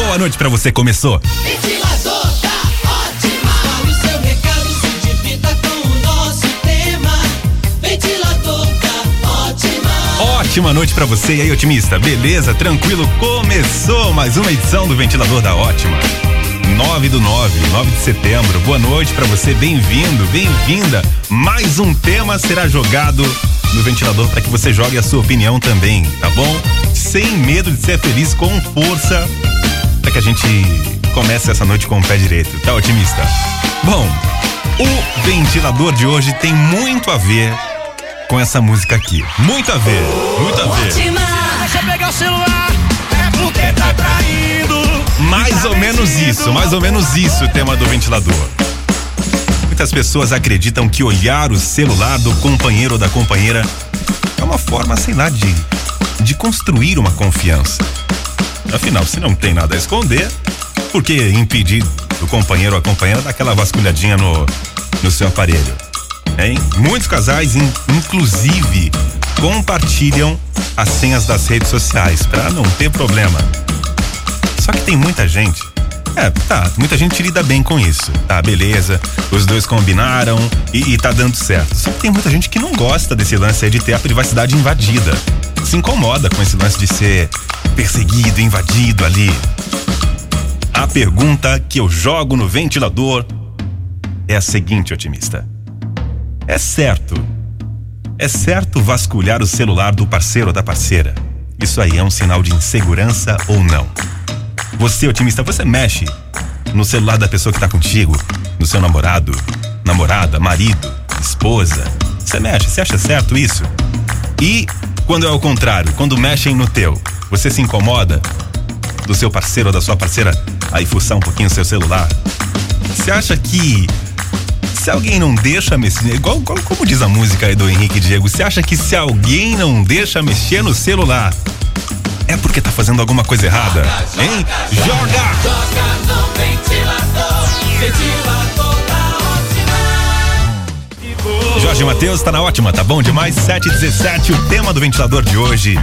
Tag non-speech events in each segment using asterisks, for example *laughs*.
Boa noite pra você, começou. Ventilador tá ótima. O seu recado se divirta com o nosso tema. Ventilador tá ótima. Ótima noite pra você e aí, otimista. Beleza? Tranquilo? Começou mais uma edição do Ventilador da Ótima. 9 do 9, 9 de setembro. Boa noite pra você, bem-vindo, bem-vinda. Mais um tema será jogado no ventilador para que você jogue a sua opinião também, tá bom? Sem medo de ser feliz, com força, para que a gente comece essa noite com o pé direito, tá otimista? Bom, o ventilador de hoje tem muito a ver com essa música aqui. Muito a ver, muito a ver. Deixa pegar o celular. É porque tá traindo. Mais ou menos isso, mais ou menos isso o tema do ventilador. Muitas pessoas acreditam que olhar o celular do companheiro ou da companheira é uma forma, sei lá, de, de construir uma confiança. Afinal, se não tem nada a esconder, por que impedir do companheiro ou a companheira dar aquela vasculhadinha no, no seu aparelho? Hein? Muitos casais, in- inclusive, compartilham as senhas das redes sociais para não ter problema. Só que tem muita gente. É, tá, muita gente lida bem com isso. Tá, beleza. Os dois combinaram e, e tá dando certo. Só que tem muita gente que não gosta desse lance aí de ter a privacidade invadida. Se incomoda com esse lance de ser perseguido, invadido ali. A pergunta que eu jogo no ventilador é a seguinte, otimista. É certo. É certo vasculhar o celular do parceiro ou da parceira. Isso aí é um sinal de insegurança ou não? Você, otimista, você mexe no celular da pessoa que tá contigo, no seu namorado, namorada, marido, esposa. Você mexe, você acha certo isso? E quando é o contrário, quando mexem no teu, você se incomoda do seu parceiro ou da sua parceira aí fuçar um pouquinho o seu celular? Você acha que se alguém não deixa mexer, igual, igual como diz a música aí do Henrique Diego, você acha que se alguém não deixa mexer no celular, é porque tá fazendo alguma coisa errada? Hein? Joga! Joga no ventilador. Ventilador Jorge Matheus tá na ótima, tá bom demais? 717, o tema do ventilador de hoje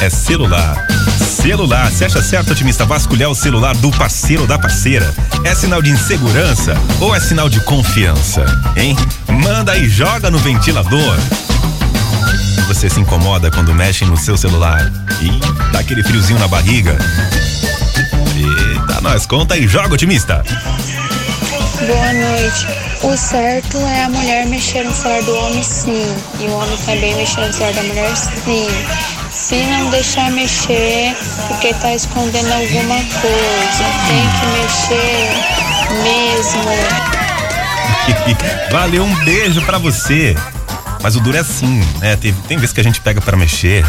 é celular. Celular, você acha certo, otimista, vasculhar o celular do parceiro ou da parceira? É sinal de insegurança ou é sinal de confiança? Hein? Manda aí, joga no ventilador. Você se incomoda quando mexem no seu celular e dá aquele friozinho na barriga? Eita, nós conta aí, joga, otimista. Boa noite. O certo é a mulher mexer no celular do homem, sim. E o homem também mexer no celular da mulher, sim. Se não deixar mexer, porque tá escondendo alguma coisa. Tem que mexer mesmo. *laughs* Valeu, um beijo pra você. Mas o duro é assim, né? Tem, tem vezes que a gente pega pra mexer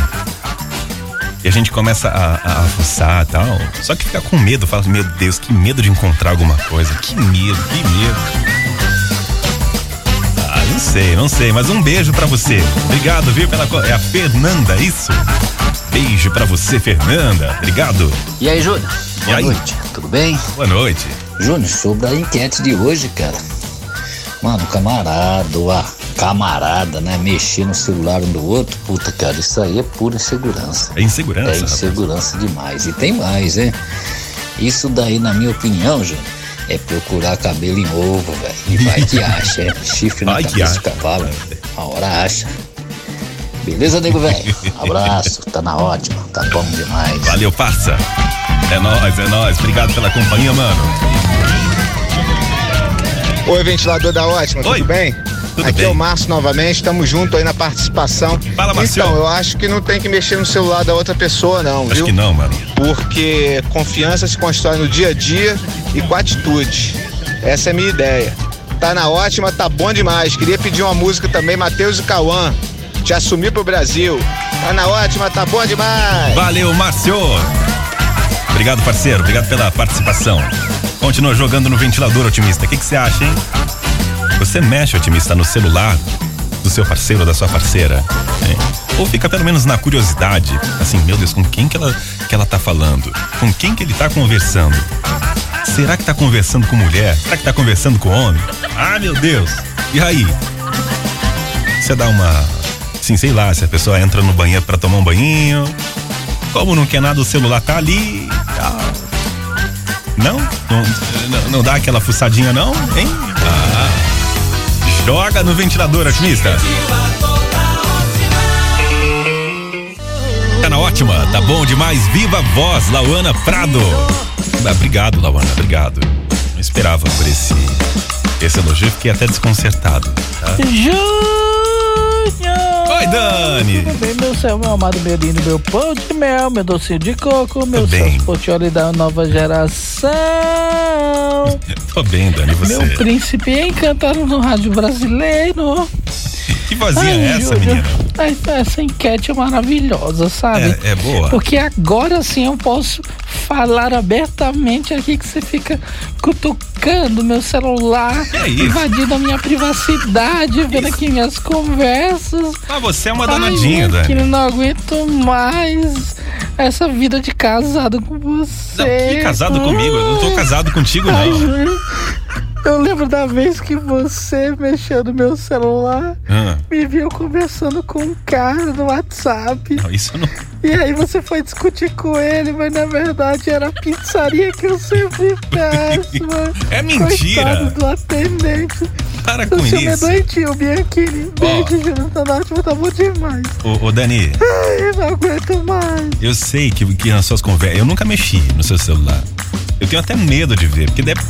e a gente começa a, a, fuçar e tal. Só que fica com medo, fala, meu Deus, que medo de encontrar alguma coisa. Que medo, que medo. Ah, não sei, não sei, mas um beijo pra você. Obrigado, viu? Pela, é a Fernanda, isso? Beijo pra você, Fernanda. Obrigado. E aí, Júnior? Boa aí? noite, tudo bem? Boa noite. Júnior, sobre a enquete de hoje, cara. Mano, camarada, camarada, né? Mexer no celular um do outro, puta, cara, isso aí é pura insegurança. É insegurança. É rapaz. insegurança demais. E tem mais, hein? Isso daí, na minha opinião, Júnior, é procurar cabelo em ovo, velho. E vai que acha, é. *laughs* Chifre na Vai que cabeça do acha. cavalo. Uma hora acha. Beleza, nego velho? *laughs* Abraço, tá na ótima, tá bom demais. Valeu, parça. É nóis, é nóis. Obrigado pela companhia, mano. Oi, ventilador da Ótima, Oi. tudo bem? Tudo Aqui bem. é o Márcio novamente, estamos juntos aí na participação. Fala, Márcio. Então, eu acho que não tem que mexer no celular da outra pessoa, não, Acho viu? que não, mano. Porque confiança se constrói no dia a dia e com atitude. Essa é a minha ideia. Tá na ótima, tá bom demais. Queria pedir uma música também, Matheus e Cauã. Te assumir pro Brasil. Tá na ótima, tá bom demais. Valeu, Márcio. Obrigado, parceiro. Obrigado pela participação. Continua jogando no ventilador, otimista. O que que você acha, hein? Você mexe, otimista, no celular do seu parceiro ou da sua parceira? hein? Ou fica pelo menos na curiosidade, assim, meu Deus, com quem que ela, que ela tá falando? Com quem que ele tá conversando? Será que tá conversando com mulher? Será que tá conversando com homem? Ah, meu Deus! E aí? Você dá uma. Sim, sei lá, se a pessoa entra no banheiro pra tomar um banhinho. Como não quer nada, o celular tá ali. tal. Não? Não, não, não dá aquela fuçadinha, não? Hein? Ah. Joga no ventilador, otimista. Tá na ótima, tá bom demais. Viva a voz, Lauana Prado. Ah, Obrigado, Lauana, obrigado. Não esperava por esse, esse elogio, fiquei até desconcertado. Tá? Júnior! Oi, Dani. Tudo bem, meu céu, meu amado, meu lindo, meu pão de mel, meu docinho de coco, meu Portioli da nova geração. Tô bem, Dani, você? Meu príncipe encantado no rádio brasileiro. Que vozinha Ai, é essa, Júnior, menina? ai, Essa enquete é maravilhosa, sabe? É, é boa. Porque agora sim eu posso falar abertamente aqui que você fica cutucando meu celular, Que é isso? invadindo a minha privacidade, vendo aqui minhas conversas. Ah, você é uma Ai, danadinha, meu Dani. querido, não aguento mais essa vida de casado com você. Não, que casado comigo? Eu não tô casado contigo, Ai, não. Júnior, eu lembro da vez que você mexeu no meu celular, Ah, me viu conversando com um cara no WhatsApp. não, isso não. E aí você foi discutir com ele, mas na verdade era a pizzaria que eu sempre *laughs* peço, mano. É mentira. Coitado do atendente. Para com é isso. doentinho, Bianchini. Beijo, Júnior. Tá ótimo, tá bom demais. Ô, ô, Dani, Ai, não aguento mais. eu sei que, que nas suas conversas. Eu nunca mexi no seu celular. Eu tenho até medo de ver, porque deve-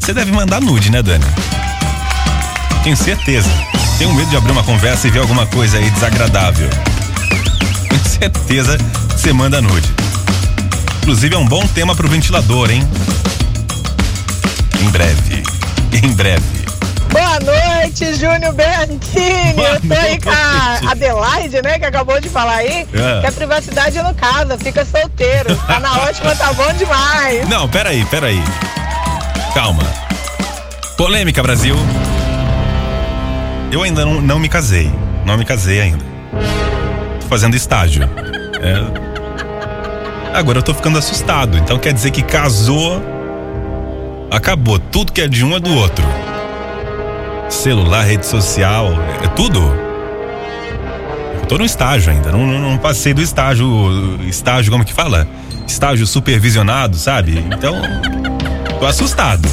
você deve mandar nude, né, Dani? Tenho certeza. Tenho medo de abrir uma conversa e ver alguma coisa aí desagradável. Tenho *laughs* certeza que você manda nude. Inclusive é um bom tema pro ventilador, hein? Em breve. Em breve. Boa noite, Júnior Bianchini. Boa Eu tô aí com a Adelaide, né, que acabou de falar aí. É. Que a privacidade não casa, fica solteiro. Tá na ótima, tá bom demais. Não, peraí, peraí. Calma. Polêmica, Brasil. Eu ainda não, não me casei. Não me casei ainda. Tô fazendo estágio. É. Agora eu tô ficando assustado. Então quer dizer que casou. Acabou. Tudo que é de um é do outro. Celular, rede social, é tudo. Eu tô no estágio ainda. Não, não, não passei do estágio. Estágio, como que fala? Estágio supervisionado, sabe? Então. Tô assustado.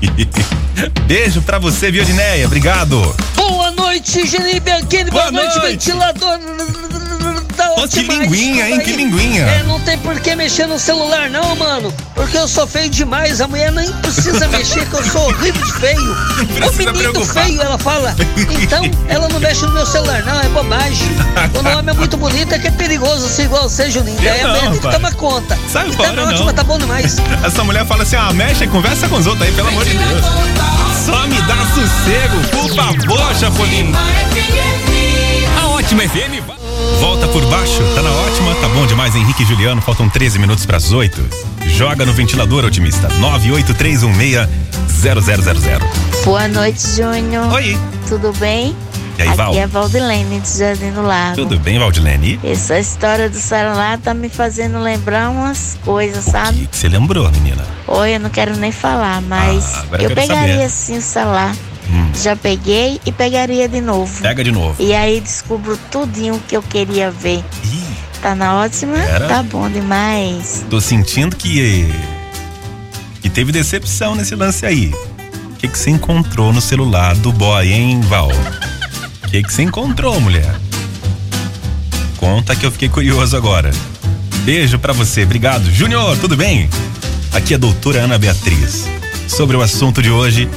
*laughs* Beijo pra você, Viodineia. Obrigado. Boa noite, Geni Bianchini. Boa Boa, noite, noite. ventilador. Que linguinha, hein? Que linguinha. É, não tem por que mexer no celular, não, mano. Porque eu sou feio demais. A mulher nem precisa *laughs* mexer, que eu sou horrível de feio. Ô, precisa menino preocupar. feio, ela fala. *laughs* Então, ela não mexe no meu celular, não. É bobagem. Quando o homem é muito bonito, é que é perigoso ser igual você, Juninho. Daí a não, mulher tem que tomar conta. Sai e fora, tá não. ótima, tá bom demais. *laughs* Essa mulher fala assim: ah, mexe e conversa com os outros aí, pelo amor de Deus. Só me dá sossego, por favor, Chapolin. A ótima FM. Volta por baixo, tá na ótima, tá bom demais, Henrique e Juliano. Faltam 13 minutos pras 8. Joga no ventilador, otimista. 983160000. Boa noite, Júnior. Oi. Tudo bem? E aí, Val? Aqui é Valdilene de Jardim do Lago. Tudo bem, Valdilene? Essa história do celular tá me fazendo lembrar umas coisas, O sabe? que que você lembrou, menina? Oi, eu não quero nem falar, mas Ah, eu pegaria saber. sim o celular. Hum. Já peguei e pegaria de novo. Pega de novo. E aí descubro tudinho que eu queria ver. Ih, Tá na ótima? Era? Tá bom demais. tô sentindo que. que teve decepção nesse lance aí. O que, que você encontrou no celular do boy, hein, Val? O que, que você encontrou, mulher? Conta que eu fiquei curioso agora. Beijo pra você, obrigado. Júnior, tudo bem? Aqui é a doutora Ana Beatriz. Sobre o assunto de hoje,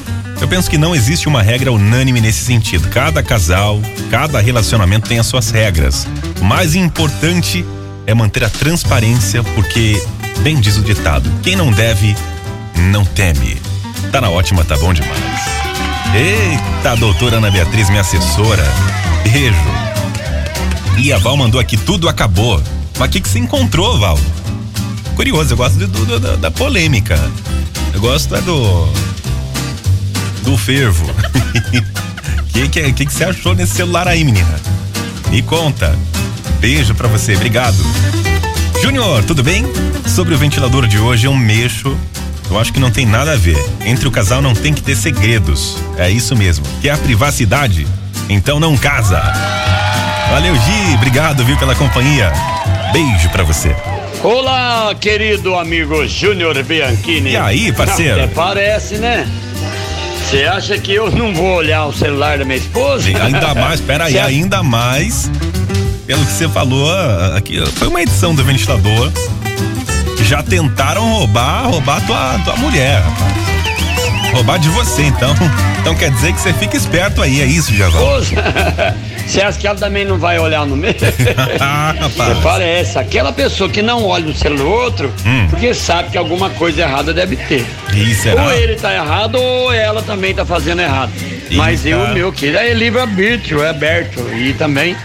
eu penso que não existe uma regra unânime nesse sentido. Cada casal, cada relacionamento tem as suas regras. O mais importante é manter a transparência, porque, bem diz o ditado, quem não deve, não teme. Tá na ótima, tá bom demais. Eita, doutora Ana Beatriz, minha assessora. Beijo. E a Val mandou aqui, tudo acabou. Mas o que, que você encontrou, Val? Curioso, eu gosto do- do- da, da polêmica. Eu gosto é do. Do fervo. O *laughs* que, que, que, que você achou nesse celular aí, menina? Me conta. Beijo pra você, obrigado. Júnior, tudo bem? Sobre o ventilador de hoje, eu mexo. Eu acho que não tem nada a ver. Entre o casal não tem que ter segredos. É isso mesmo. Quer a privacidade? Então não casa. Valeu, Gi. Obrigado, viu, pela companhia. Beijo pra você. Olá, querido amigo Júnior Bianchini. E aí, parceiro? Até parece, né? Você acha que eu não vou olhar o celular da minha esposa? Ainda mais, peraí, ainda mais, pelo que você falou aqui, foi uma edição do ventilador. Já tentaram roubar, roubar tua, tua mulher, rapaz. Roubar de você, então. Então quer dizer que você fica esperto aí, é isso, Javal? *laughs* Você acha que ela também não vai olhar no? Ah, *laughs* *laughs* rapaz. Você parece aquela pessoa que não olha no celular do outro, Hum. porque sabe que alguma coisa errada deve ter. Ou ele tá errado ou ela também tá fazendo errado. Mas eu, meu querido, é livre-arbítrio, é aberto. E também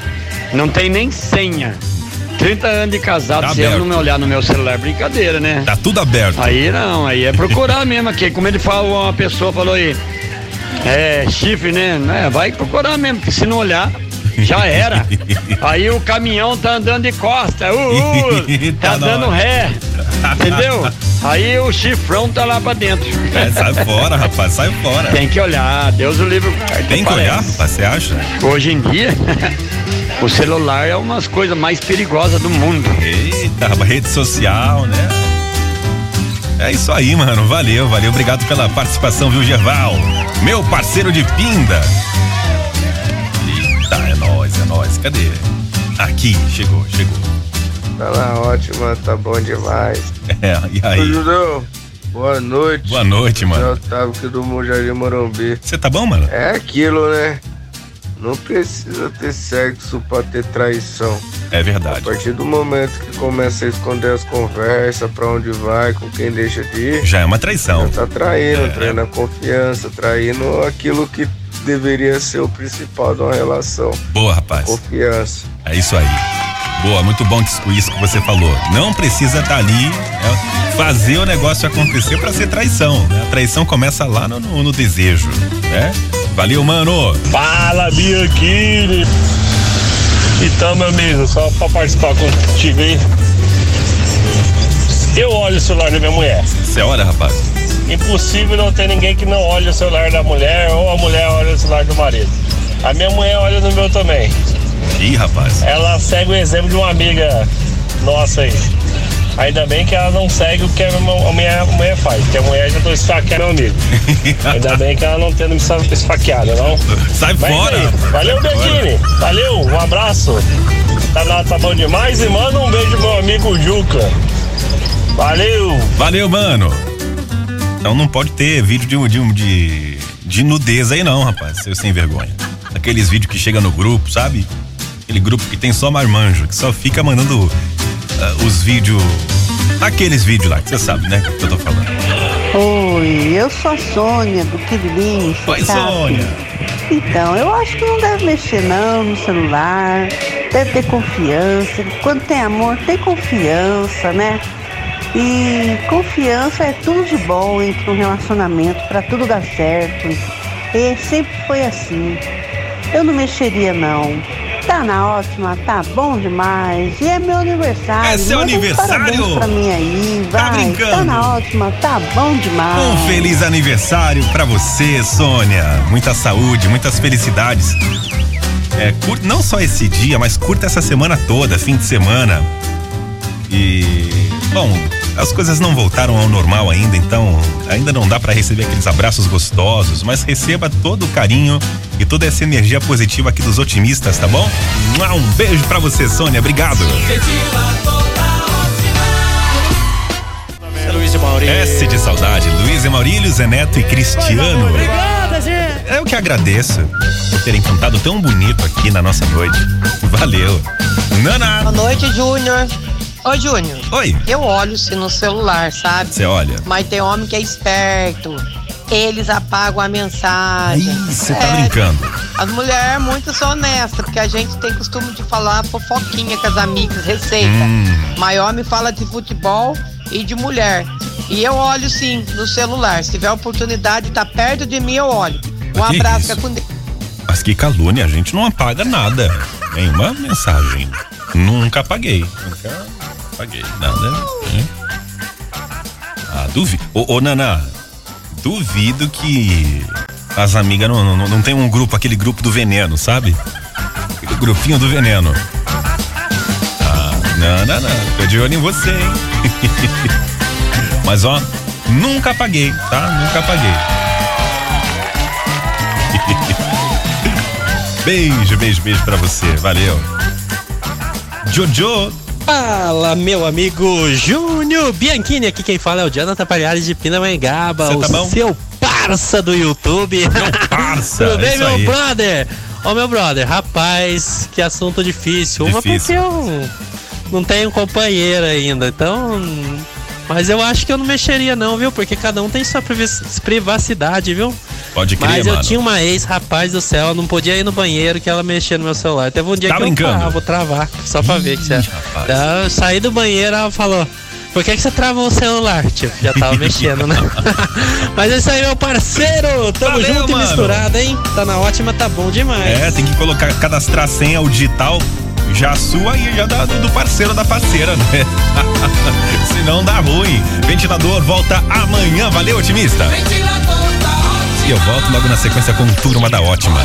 não tem nem senha. 30 anos de casado, Tá se ela não me olhar no meu celular, é brincadeira, né? Tá tudo aberto. Aí não, aí é procurar *laughs* mesmo aqui. Como ele falou, uma pessoa falou aí, é chifre, né? É, vai procurar mesmo, porque se não olhar, *laughs* já era. Aí o caminhão tá andando de costa, uh, uh, *laughs* tá Tá dando ré, entendeu? Aí o chifrão tá lá pra dentro. É, sai fora, rapaz, sai fora. Tem que olhar, Deus o livre. Tem que olhar, rapaz, você acha? Hoje em dia, *laughs* o celular é umas coisas mais perigosas do mundo. Eita, rapaz, rede social, né? É isso aí, mano. Valeu, valeu. Obrigado pela participação, viu, Gerval? Meu parceiro de pinda. Eita, é nóis, é nóis. Cadê? Aqui, chegou, chegou. Tá na ótima, tá bom demais. É, e Ô, aí? Judão, boa noite. Boa noite, mano. Eu Otávio aqui do Monjaria Morumbi. Você tá bom, mano? É aquilo, né? Não precisa ter sexo pra ter traição. É A verdade. partir do momento que começa a esconder as conversas, pra onde vai, com quem deixa de ir, Já é uma traição. tá traindo, É. traindo a confiança, traindo aquilo que deveria ser o principal de uma relação. Boa, rapaz. Confiança. É isso aí. Boa, muito bom que- isso que você falou. Não precisa estar ali, né, fazer o negócio acontecer pra ser traição. né? A traição começa lá no, no- no desejo, né? Valeu, mano. Fala, Bianchini! Então, meu amigo, só pra participar contigo aí. Eu olho o celular da minha mulher. Você olha, rapaz? Impossível não ter ninguém que não olhe o celular da mulher ou a mulher olha o celular do marido. A minha mulher olha no meu também. Ih, rapaz. Ela segue o exemplo de uma amiga nossa aí. Ainda bem que ela não segue o que a minha- mulher, faz, porque a mulher já tô esfaqueando meu amigo. *laughs* Ainda bem que ela não tendo me esfa- esfaqueado, não. Sai Mas fora, aí, Valeu. Bequine. Valeu, um abraço. Tá, na- tá bom demais e manda um beijo pro meu amigo Juca. Valeu. Valeu, mano. Então não pode ter vídeo de, de, de, de nudez aí não, rapaz, seu sem vergonha. Aqueles vídeos que chega no grupo, sabe? Aquele grupo que tem só marmanjo, que só fica mandando ah, os vídeos. Aqueles vídeos lá, que você sabe, né? Que eu tô falando. Oi, eu sou a Sônia do Quirilinho. Oi, Sônia. Então, eu acho que não deve mexer não no celular, deve ter confiança. Quando tem amor, tem confiança, né? E confiança é tudo de bom entre um relacionamento para tudo dar certo. E sempre foi assim. Eu não mexeria não. Tá na ótima, tá bom demais. E é meu aniversário. É seu Manda aniversário? parabéns pra mim aí, vai. brincando? Tá na ótima, tá bom demais. Um feliz aniversário pra você, Sônia. Muita saúde, muitas felicidades. É, curta não só esse dia, mas curta essa semana toda, fim de semana. E bom, as coisas não voltaram ao normal ainda, então ainda não dá pra receber aqueles abraços gostosos, mas receba todo o carinho e toda essa energia positiva aqui dos otimistas, tá bom? Um beijo pra você, Sônia. Obrigado. Luiz e Maurício. S de saudade, Luiz e Maurílio, Zé Neto e Cristiano. Obrigado, gente. Eu que agradeço por terem cantado tão bonito aqui na nossa noite. Valeu. Nana. Boa noite, Júnior. Ô, Júnior. Oi. Eu olho se no celular, sabe? Você olha. Mas tem homem que é esperto. Eles apagam a mensagem. Você tá Sério. brincando. As mulheres é muito são honestas, porque a gente tem costume de falar fofoquinha com as amigas, receita. Hum. Mas homem fala de futebol e de mulher. E eu olho sim no celular. Se tiver oportunidade, tá perto de mim, eu olho. Um Que abraço, isso? fica com Deus. Mas que calúnia, a gente não apaga nada. Nenhuma mensagem. Nunca apaguei. Nunca apaguei nada. hein? Ah, duvido. Ô, ô, Naná, duvido que as amigas não, não, não tem um grupo, aquele grupo do veneno, sabe? Aquele grupinho do veneno. Ah, Não, não, não. Tô de olho em você, hein? *laughs* Mas ó, nunca apaguei, tá? Nunca apaguei. *laughs* beijo, beijo, beijo pra você. Valeu. Jojo. Fala, meu amigo Júnior Bianchini. Aqui quem fala é o Jonathan Palhares de Pindamonhangaba, Cê o tá bom? seu parça do YouTube. Meu parça, Tudo bem, isso meu aí. brother? Ô, meu brother, rapaz, que assunto difícil. Uma porque Difícil. eu não tenho companheira ainda, então. Mas eu acho que eu não mexeria, não, viu? Porque cada um tem sua privacidade, viu? Pode crer, Mas eu mano. tinha uma ex, rapaz do céu, não podia ir no banheiro que ela mexia no meu celular. Teve um dia Tá que brincando? eu ah, vou travar, só pra ver que você. rapaz. Daí Eu saí do banheiro, ela falou. Por que, que você travou o celular? Tipo, já tava *laughs* mexendo, né? *laughs* Mas é isso aí, meu parceiro! Tamo Valeu, junto mano. e misturado, hein? Tá na ótima, tá bom demais. É, tem que colocar, cadastrar a senha, o digital, já sua e já da- do, parceiro da parceira, né? *laughs* Senão dá ruim. Ventilador volta amanhã, valeu, otimista? Ventilador E eu volto logo na sequência com Turma da Ótima.